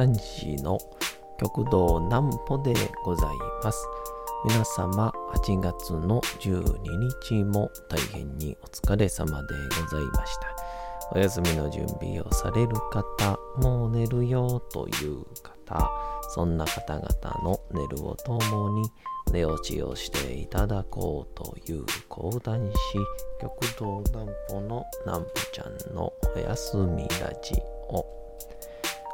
講談師の極道南歩でございます。皆様、8月の12日も大変にお疲れ様でございました。お休みの準備をされる方、もう寝るよという方、そんな方々の寝るをともに寝落ちをしていただこうという講談師、極道南歩の南歩ちゃんのお休みラジオ。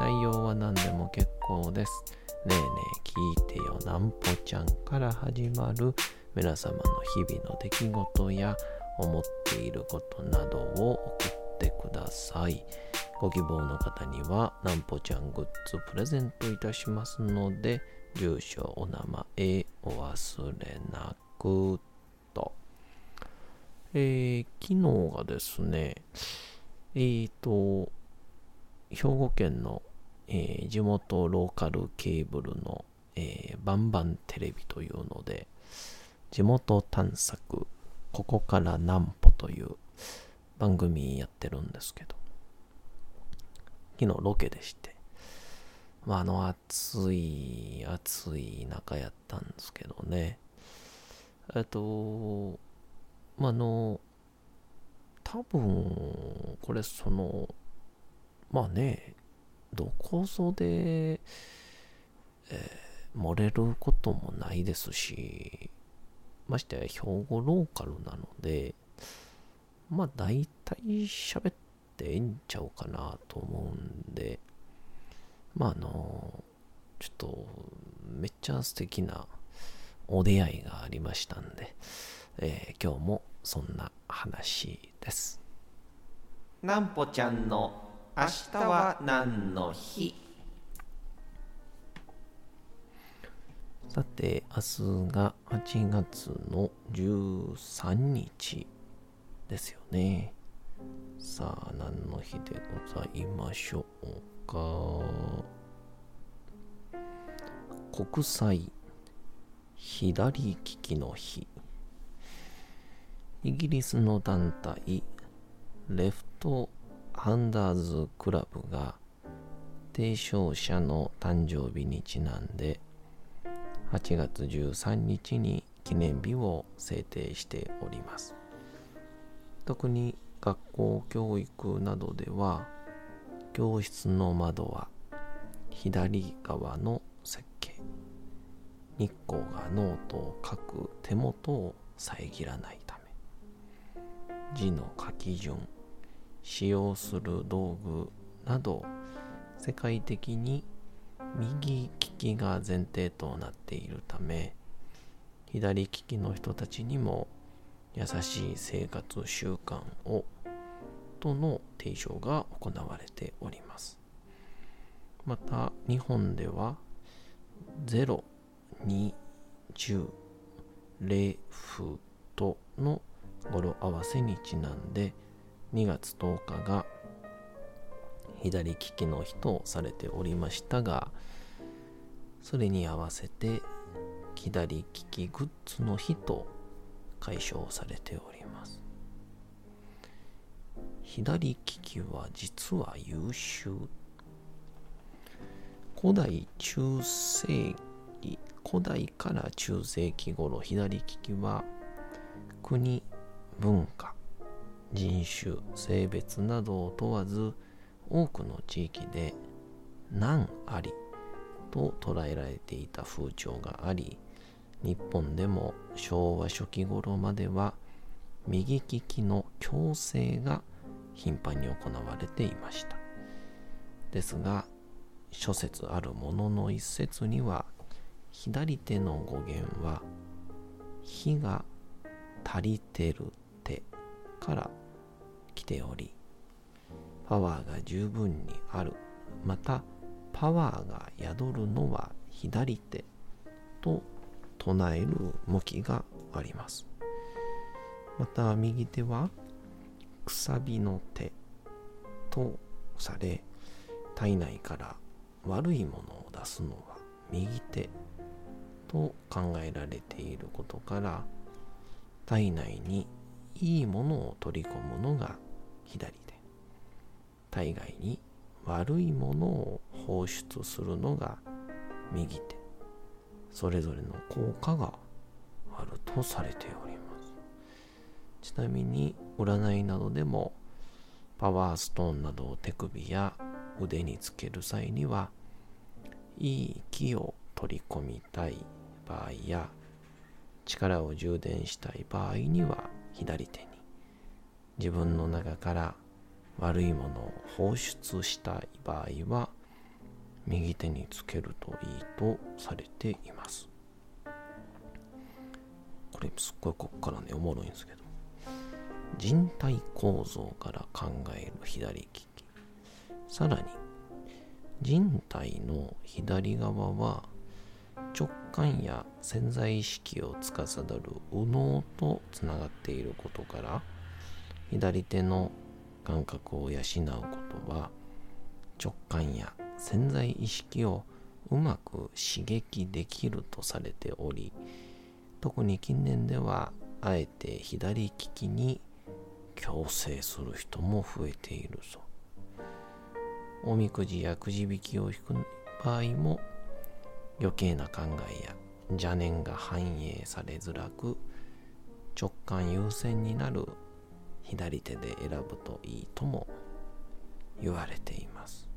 内容は何でも結構です。ねえねえ聞いてよなんぽちゃんから始まる皆様の日々の出来事や思っていることなどを送ってください。ご希望の方にはなんぽちゃんグッズプレゼントいたしますので、住所、お名前お忘れなくと。えー、昨日がですね、えーと、兵庫県の、えー地元ローカルケーブルの、えーバンバンテレビというので、地元探索、ここから南歩という番組やってるんですけど、昨日ロケでして、まあ、あの暑い、暑い中やったんですけどね、えっと、ま、あの、多分、これその、まあね、どこぞで、えー漏れることもないですし、ましてや兵庫ローカルなので、まあ大体喋ってええんちゃうかなと思うんで、まああの、ちょっとめっちゃ素敵なお出会いがありましたんで、えー今日もそんな話です。なんぽちゃんの明日は何の日？さて、明日が8月の13日ですよね。さあ、何の日でございましょうか？国際左利きの日。イギリスの団体、レフトハンダーズクラブが提唱者の誕生日にちなんで8月13日に記念日を制定しております。特に学校教育などでは教室の窓は左側の設計日光がノートを書く手元を遮らないため字の書き順使用する道具など世界的に右利きが前提となっているため左利きの人たちにも優しい生活習慣をとの提唱が行われております。また日本では0、2、10、0、フとの語呂合わせにちなんで2月10日が左利きの日とされておりましたがそれに合わせて左利きグッズの日と解消されております。左利きは実は優秀。古代中世紀古代から中世紀頃左利きは国文化。人種性別などを問わず多くの地域で難ありと捉えられていた風潮があり日本でも昭和初期頃までは右利きの強制が頻繁に行われていました。ですが諸説あるものの一説には左手の語源は火が足りてる手から来ておりパワーが十分にある。またパワーが宿るのは左手。と唱える向きがあります。また右手はくさびの手。とされ体内から悪いものを出すのは右手。と考えられていることから体内にいいものを取り込むのが左手体外に悪いものを放出するのが右手それぞれの効果があるとされております。ちなみに占いなどでもパワーストーンなどを手首や腕につける際にはいい気を取り込みたい場合や力を充電したい場合には左手に自分の中から悪いものを放出したい場合は右手につけるといいとされています。これすっごいこっからねおもろいんですけど。人体構造から考える左利き。さらに人体の左側は直感や潜在意識を司る右脳とつながっていることから左手の感覚を養うことは直感や潜在意識をうまく刺激できるとされており特に近年ではあえて左利きに強制する人も増えているぞ。おみくじやくじ引きを引く場合も余計な考えや邪念が反映されづらく直感優先になる左手で選ぶといいとも言われています。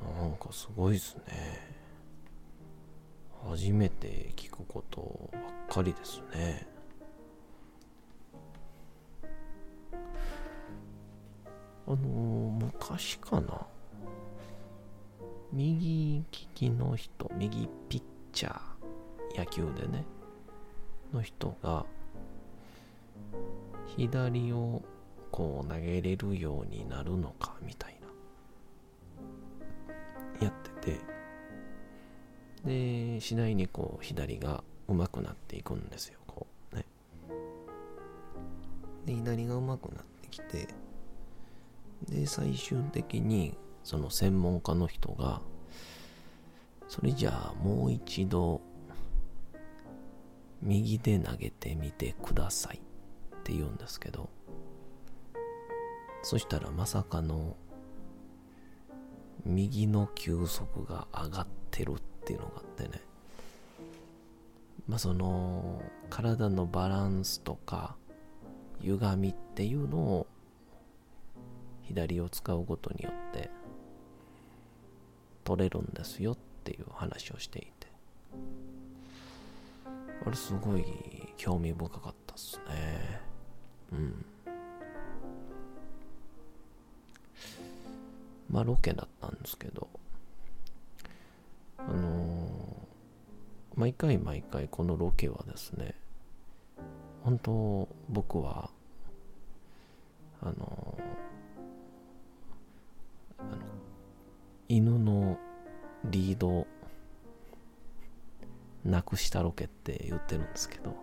なんかすごいですね。初めて聞くことばっかりですね。あのー、昔かな？右利きの人右ピッチャー野球でねの人が左をこう投げれるようになるのかみたいな。やってて。で次第にこう左が上手くなっていくんですよ。こうね。で左が上手くなってきて。で最終的にその専門家の人がそれじゃあもう一度右で投げてみてください。って言うんですけどそしたらまさかの右の球速が上がってるっていうのがあってね。まあその体のバランスとか歪みっていうのを左を使うことによって取れるんですよっていう話をしていて。あれすごい興味深かったっすね。うん。まあロケだったんですけどあのー、毎回毎回このロケはですね本当僕はあのー、あの犬のリードなくしたロケって言ってるんですけど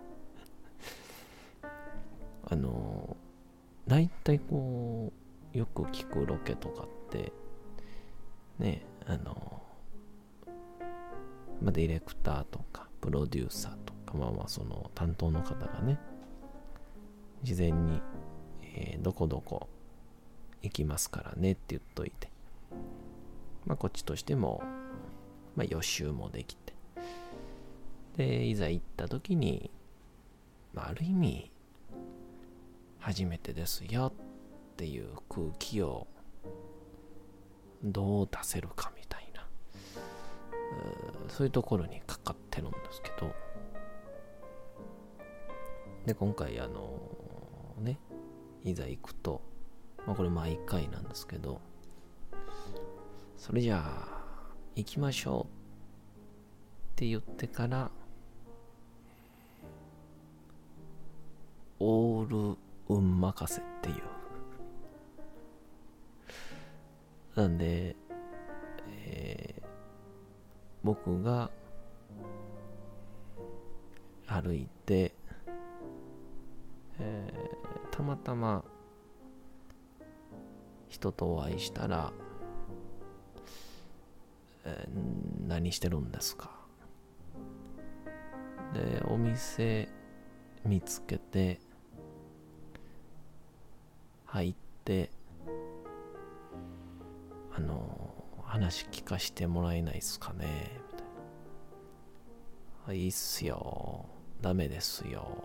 あの大体こうよく聞くロケとかってねあのまあ、ディレクターとかプロデューサーとかまあまあその担当の方がね事前に、えー、どこどこ行きますからねって言っといて。まあこっちとしてもまあ予習もできて。でいざ行った時に、まあ、ある意味初めてですよっていう空気をどう出せるかみたいな。そういうところにかかってるんですけど。で今回あのねいざ行くとまあこれ毎回なんですけどそれじゃあ行きましょうって言ってからオール運任せっていう。なんで僕が歩いて、えー、たまたま人とお会いしたら、えー、何してるんですか？でお店見つけて入ってあの話聞かしてもらえないっすかねみたいな。いいっすよ。ダメですよ。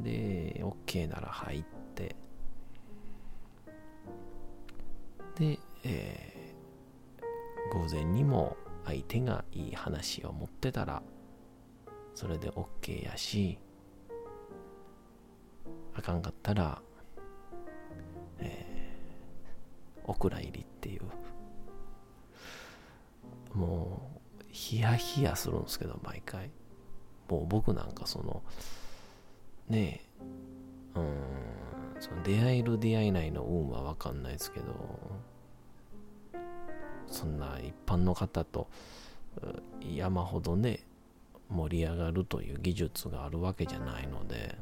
で、OK なら入って。で、えー、偶然にも相手がいい話を持ってたら、それで OK やし、あかんかったら、お蔵入りっていう。もうヒヤヒヤするんですけど毎回。もう僕なんかそのねえうんその出会える出会えないの運は分かんないですけどそんな一般の方と山ほどね盛り上がるという技術があるわけじゃないので。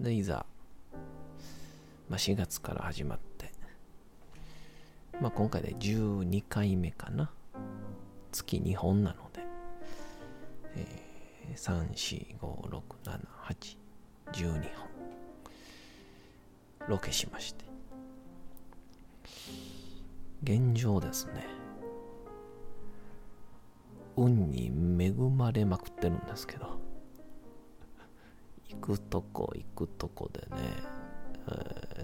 でいざ、まあ、4月から始まってまあ、今回で12回目かな。月2本なので、えー、3、4、5、6、7、8、12本。ロケしまして。現状ですね。運に恵まれまくってるんですけど、行くとこ行くとこでね、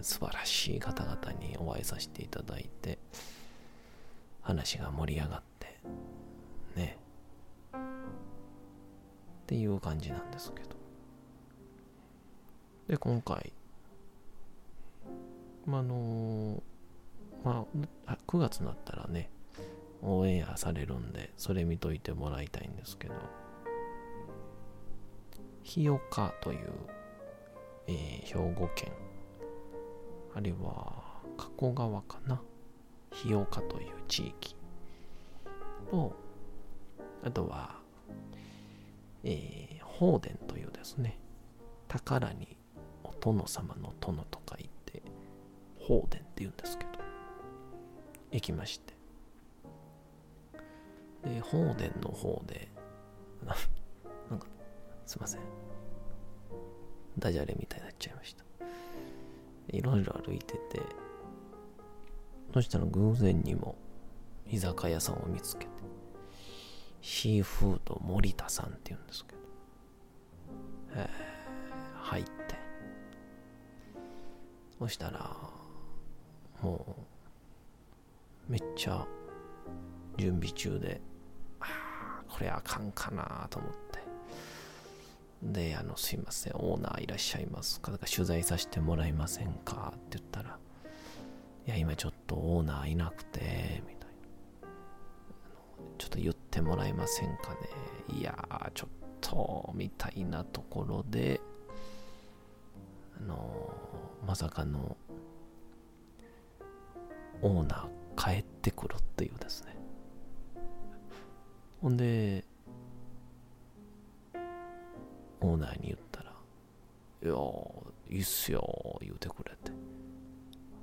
素晴らしい方々にお会いさせていただいて話が盛り上がってね。っていう感じなんですけど。で今回まあのまあ9月になったらねオンエアされるんでそれ見といてもらいたいんですけど。日岡という、えー、兵庫県あるいは加古川かな？日岡という地域。とあとは、えー、法殿というですね宝にお殿様の殿と書いて法殿って言うんですけど行きまして。で法殿の方で なんかすいません。ダジャレみたいになっちゃいました。いろいろ歩いてて、そしたら偶然にも居酒屋さんを見つけて、シーフード森田さんって言うんですけど、えー、入って、そしたら、もう、めっちゃ準備中で、ああ、これあかんかなと思って、で、あの、すいません、オーナーいらっしゃいますか？取材させてもらえませんか？って言ったら、いや、今ちょっとオーナーいなくて、みたいな。ちょっと言ってもらえませんかね？いやー、ちょっと、みたいなところで、あの、まさかの、オーナー帰ってくるっていうですね。ほんで、オーナーに言ったら、いやいいっすよ、言うてくれて。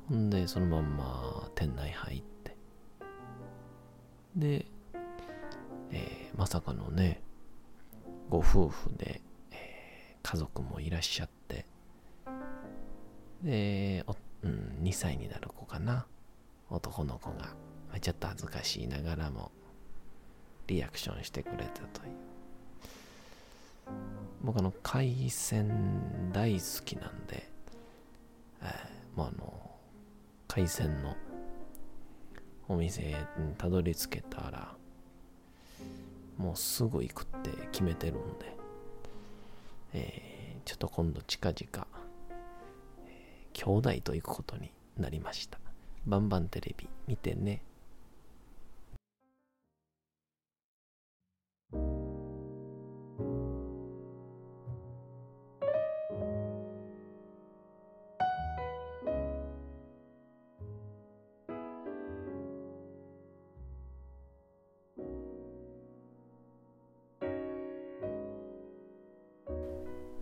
ほんで、そのまんま店内入って。で、えー、まさかのね、ご夫婦で、えー、家族もいらっしゃって、で、おうん、2歳になる子かな。男の子が、ちょっと恥ずかしいながらも、リアクションしてくれたという。僕あの海鮮大好きなんで、えー、まああの海鮮のお店にたどり着けたらもうすぐ行くって決めてるんで、えー、ちょっと今度近々、えー、兄弟と行くことになりました。バンバンテレビ見てね。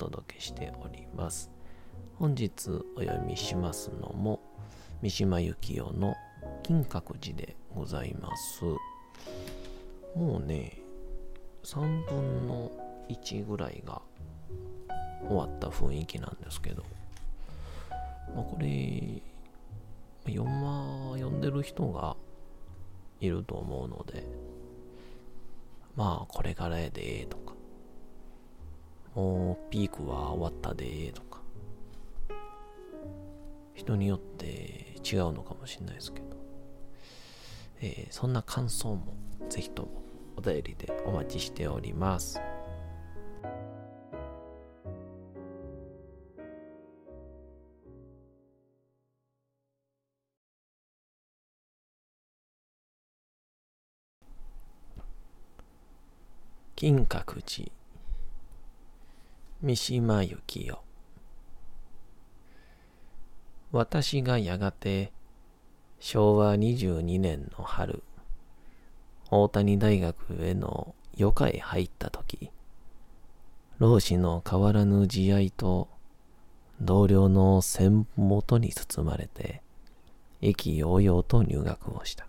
届けしております。本日お読みしますのも三島由紀夫の金閣寺でございます。もうね、3分の1ぐらいが終わった雰囲気なんですけど、まあ、これ、読ま、読んでる人がいると思うので、まあ、これからやで、とか、ピークは終わったでとか人によって違うのかもしれないですけど、えー、そんな感想もぜひともお便りでお待ちしております。金閣寺三島由紀夫私がやがて昭和22年の春大谷大学への余暇へ入った時老子の変わらぬ慈愛と同僚の戦元に包まれて意気揚々と入学をした。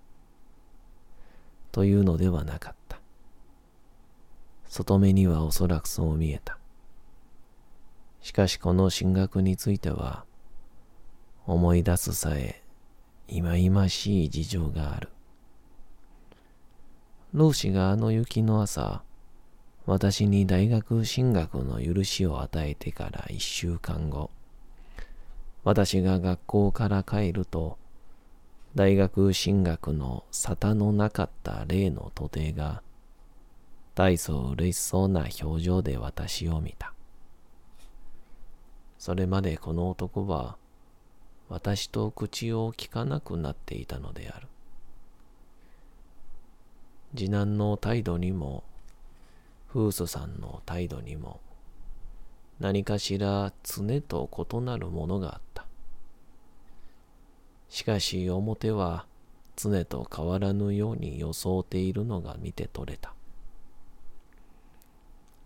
というのではなかった。外目にはおそらくそう見えた。しかしこの進学については、思い出すさえ、忌々しい事情がある。老子があの雪の朝、私に大学進学の許しを与えてから一週間後、私が学校から帰ると、大学進学の沙汰のなかった例の徒弟が、大層嬉しそうな表情で私を見た。それまでこの男は私と口を聞かなくなっていたのである。次男の態度にも、フースさんの態度にも、何かしら常と異なるものがあった。しかし表は常と変わらぬように装っているのが見て取れた。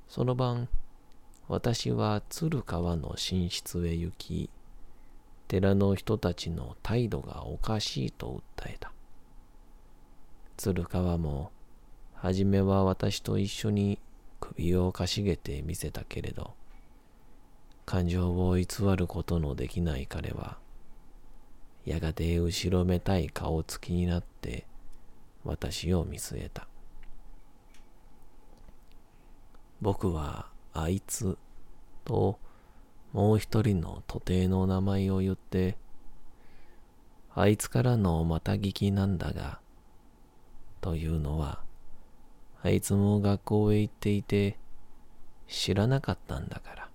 その晩、私は鶴川の寝室へ行き、寺の人たちの態度がおかしいと訴えた。鶴川も、はじめは私と一緒に首をかしげて見せたけれど、感情を偽ることのできない彼は、やがて後ろめたい顔つきになって私を見据えた。僕はあいつともう一人の徒弟の名前を言って、あいつからのまた聞きなんだが、というのは、あいつも学校へ行っていて、知らなかったんだから。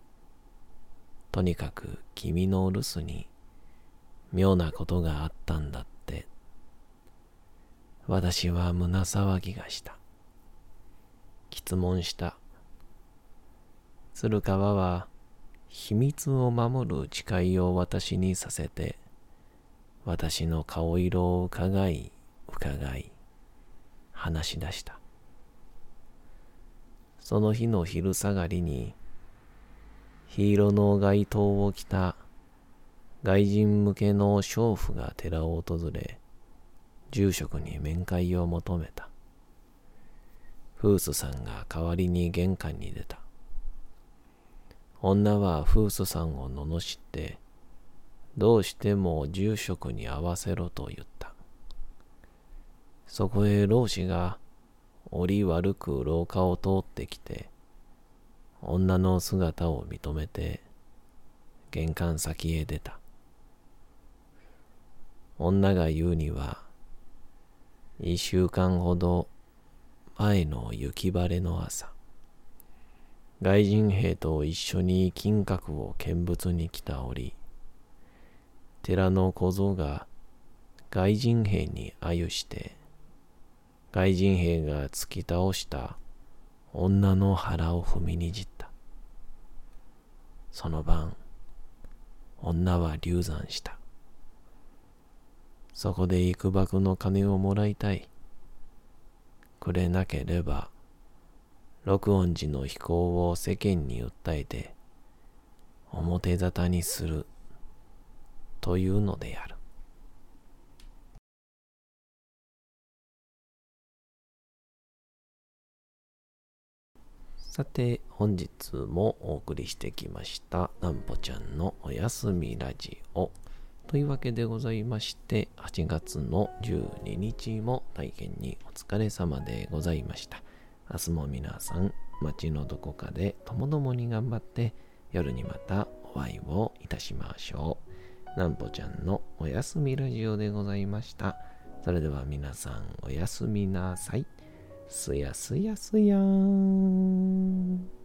とにかく君の留守に妙なことがあったんだって。私は胸騒ぎがした。質問した。鶴川は秘密を守る誓いを私にさせて、私の顔色を伺い、伺い、話し出した。その日の昼下がりに、黄色の街灯を着た外人向けの娼婦が寺を訪れ、住職に面会を求めた。フースさんが代わりに玄関に出た。女はフースさんを罵って、どうしても住職に会わせろと言った。そこへ老子が折り悪く廊下を通ってきて、女の姿を認めて、玄関先へ出た。女が言うには、一週間ほど前の雪晴れの朝、外人兵と一緒に金閣を見物に来た折、寺の小僧が外人兵にあゆして、外人兵が突き倒した女の腹を踏みにじった。その晩、女は流産した。そこで幾ばくの金をもらいたい。くれなければ、六音寺の飛行を世間に訴えて、表沙汰にする、というのである。さて、本日もお送りしてきました、なんぽちゃんのおやすみラジオ。というわけでございまして、8月の12日も大変にお疲れ様でございました。明日も皆さん、街のどこかでともどもに頑張って、夜にまたお会いをいたしましょう。なんぽちゃんのおやすみラジオでございました。それでは皆さんおやすみなさい。すやすやすやーん。